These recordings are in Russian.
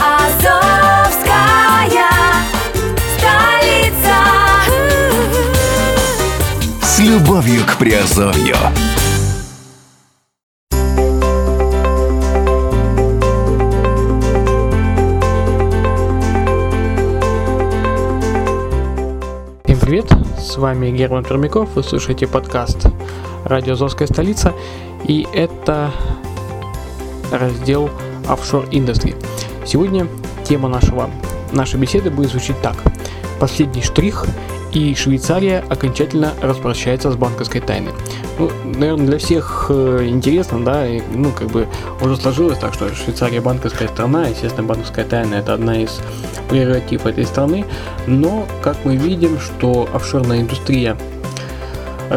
Азовская столица. С любовью к Приазовью. Всем привет, с вами Герман Пермяков, вы слушаете подкаст «Радио Азовская столица» и это раздел Industry. Сегодня тема нашего, нашей беседы будет звучить так. Последний штрих и Швейцария окончательно распрощается с банковской тайной. Ну, наверное, для всех э, интересно, да, и, ну, как бы уже сложилось так, что Швейцария банковская страна, естественно, банковская тайна это одна из прерогатив этой страны, но, как мы видим, что офшорная индустрия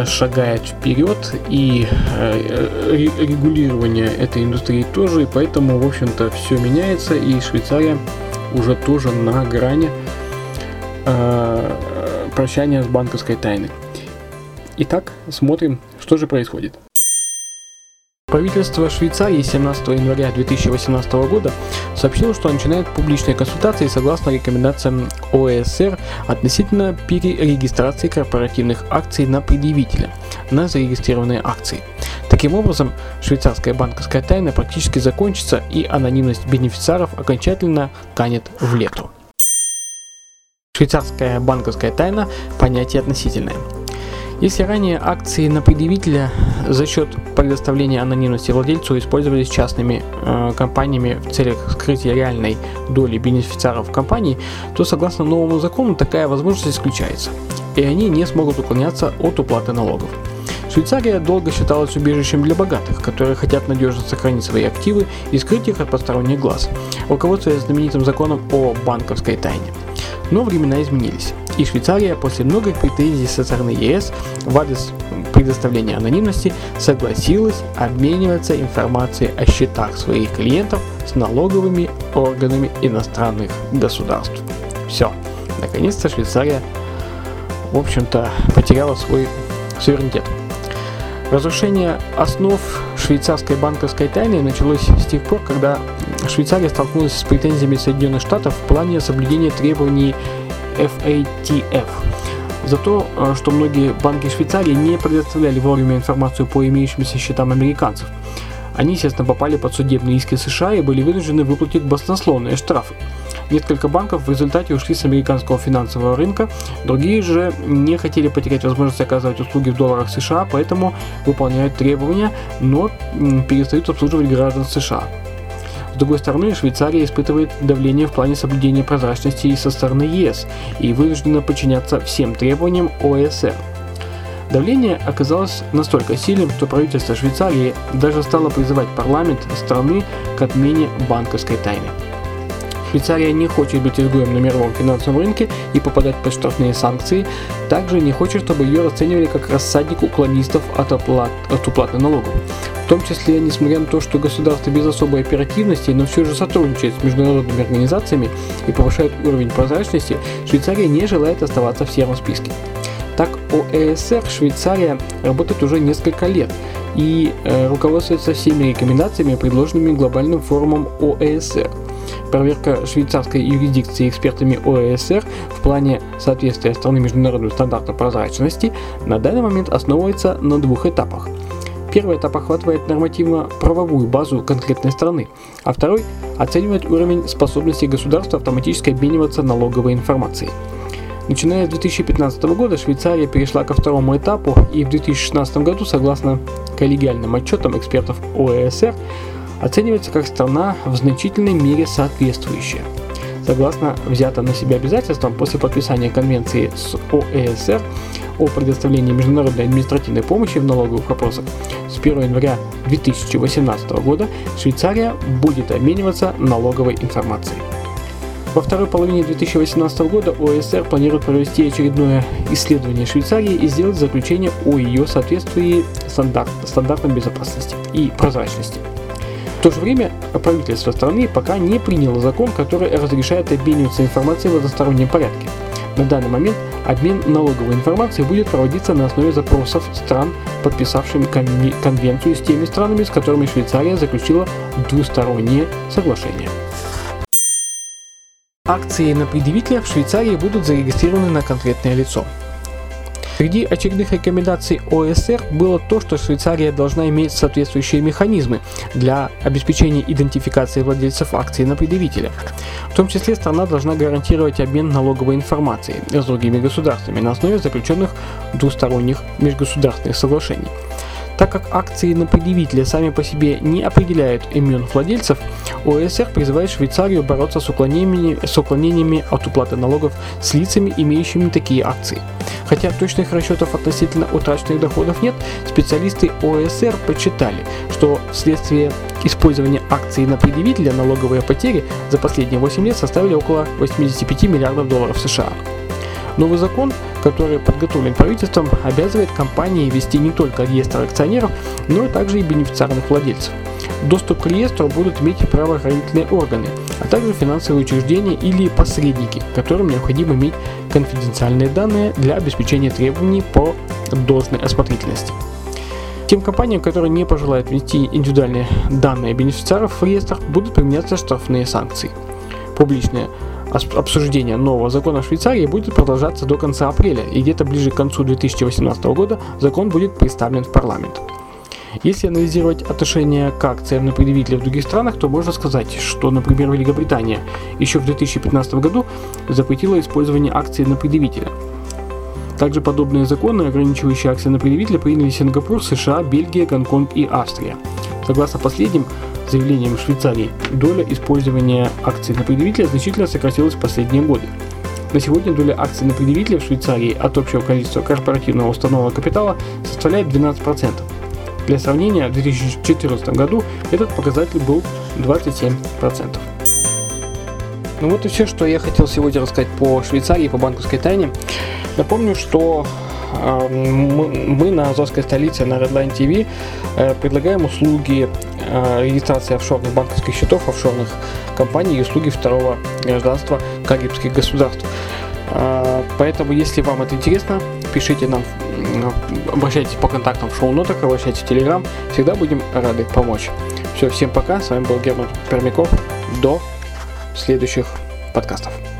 шагает вперед и э, ре- регулирование этой индустрии тоже, и поэтому, в общем-то, все меняется, и Швейцария уже тоже на грани э, прощания с банковской тайной. Итак, смотрим, что же происходит. Правительство Швейцарии 17 января 2018 года сообщило, что начинает публичные консультации согласно рекомендациям ОСР относительно перерегистрации корпоративных акций на предъявителя на зарегистрированные акции. Таким образом, швейцарская банковская тайна практически закончится и анонимность бенефициаров окончательно канет в лету. Швейцарская банковская тайна – понятие относительное. Если ранее акции на предъявителя за счет предоставления анонимности владельцу использовались частными э, компаниями в целях скрытия реальной доли бенефициаров компании, то согласно новому закону такая возможность исключается, и они не смогут уклоняться от уплаты налогов. Швейцария долго считалась убежищем для богатых, которые хотят надежно сохранить свои активы и скрыть их от посторонних глаз, руководствуясь знаменитым законом о банковской тайне. Но времена изменились, и Швейцария после многих претензий со стороны ЕС в адрес предоставления анонимности согласилась обмениваться информацией о счетах своих клиентов с налоговыми органами иностранных государств. Все, наконец-то Швейцария, в общем-то, потеряла свой суверенитет. Разрушение основ швейцарской банковской тайны началось с тех пор, когда Швейцария столкнулась с претензиями Соединенных Штатов в плане соблюдения требований FATF за то, э, что многие банки Швейцарии не предоставляли вовремя информацию по имеющимся счетам американцев. Они, естественно, попали под судебные иски США и были вынуждены выплатить баснословные штрафы. Несколько банков в результате ушли с американского финансового рынка, другие же не хотели потерять возможность оказывать услуги в долларах США, поэтому выполняют требования, но перестают обслуживать граждан США. С другой стороны, Швейцария испытывает давление в плане соблюдения прозрачности со стороны ЕС и вынуждена подчиняться всем требованиям ОСР. Давление оказалось настолько сильным, что правительство Швейцарии даже стало призывать парламент страны к отмене банковской тайны. Швейцария не хочет быть изгоем на мировом финансовом рынке и попадать под штрафные санкции, также не хочет, чтобы ее расценивали как рассадник уклонистов от, оплат, от уплаты налогов. Том числе, несмотря на то, что государство без особой оперативности, но все же сотрудничает с международными организациями и повышает уровень прозрачности, Швейцария не желает оставаться в сером списке. Так, ОЭСР Швейцария работает уже несколько лет и э, руководствуется всеми рекомендациями, предложенными глобальным форумом ОЭСР. Проверка швейцарской юрисдикции экспертами ОЭСР в плане соответствия страны международным стандартам прозрачности на данный момент основывается на двух этапах. Первый этап охватывает нормативно-правовую базу конкретной страны, а второй оценивает уровень способности государства автоматически обмениваться налоговой информацией. Начиная с 2015 года Швейцария перешла ко второму этапу и в 2016 году, согласно коллегиальным отчетам экспертов ОЭСР, оценивается как страна в значительной мере соответствующая. Согласно взятым на себя обязательствам после подписания конвенции с ОЭСР о предоставлении международной административной помощи в налоговых вопросах, с 1 января 2018 года Швейцария будет обмениваться налоговой информацией. Во второй половине 2018 года ОСР планирует провести очередное исследование Швейцарии и сделать заключение о ее соответствии стандарт, стандартам безопасности и прозрачности. В то же время правительство страны пока не приняло закон, который разрешает обмениваться информацией в одностороннем порядке. На данный момент Обмен налоговой информацией будет проводиться на основе запросов стран, подписавшими конве- конвенцию с теми странами, с которыми Швейцария заключила двусторонние соглашения. Акции на предъявителя в Швейцарии будут зарегистрированы на конкретное лицо. Среди очередных рекомендаций ОСР было то, что Швейцария должна иметь соответствующие механизмы для обеспечения идентификации владельцев акций на предъявителя. В том числе страна должна гарантировать обмен налоговой информацией с другими государствами на основе заключенных двусторонних межгосударственных соглашений. Так как акции на предъявителя сами по себе не определяют имен владельцев, ОСР призывает Швейцарию бороться с уклонениями, с уклонениями от уплаты налогов с лицами, имеющими такие акции. Хотя точных расчетов относительно утраченных доходов нет, специалисты ОСР подсчитали, что вследствие использования акций на предъявителя налоговые потери за последние 8 лет составили около 85 миллиардов долларов США. Новый закон, который подготовлен правительством, обязывает компании вести не только реестр акционеров, но и также и бенефициарных владельцев. Доступ к реестру будут иметь правоохранительные органы, а также финансовые учреждения или посредники, которым необходимо иметь конфиденциальные данные для обеспечения требований по должной осмотрительности. Тем компаниям, которые не пожелают внести индивидуальные данные бенефициаров в реестр, будут применяться штрафные санкции. Публичное обсуждение нового закона в Швейцарии будет продолжаться до конца апреля, и где-то ближе к концу 2018 года закон будет представлен в парламент. Если анализировать отношение к акциям на предъявителя в других странах, то можно сказать, что, например, Великобритания еще в 2015 году запретила использование акций на предъявителя. Также подобные законы, ограничивающие акции на предъявителя, приняли Сингапур, США, Бельгия, Гонконг и Австрия. Согласно последним заявлениям Швейцарии, доля использования акций на предъявителя значительно сократилась в последние годы. На сегодня доля акций на предъявителя в Швейцарии от общего количества корпоративного установленного капитала составляет 12%. Для сравнения, в 2014 году этот показатель был 27%. Ну вот и все, что я хотел сегодня рассказать по Швейцарии, по банковской тайне. Напомню, что мы на Азовской столице на Redline TV э, предлагаем услуги э, регистрации офшорных банковских счетов, офшорных компаний и услуги второго гражданства карибских государств. Э, Поэтому, если вам это интересно, пишите нам, обращайтесь по контактам в шоу-нотах, обращайтесь в Телеграм. Всегда будем рады помочь. Все, всем пока. С вами был Герман Пермяков. До следующих подкастов.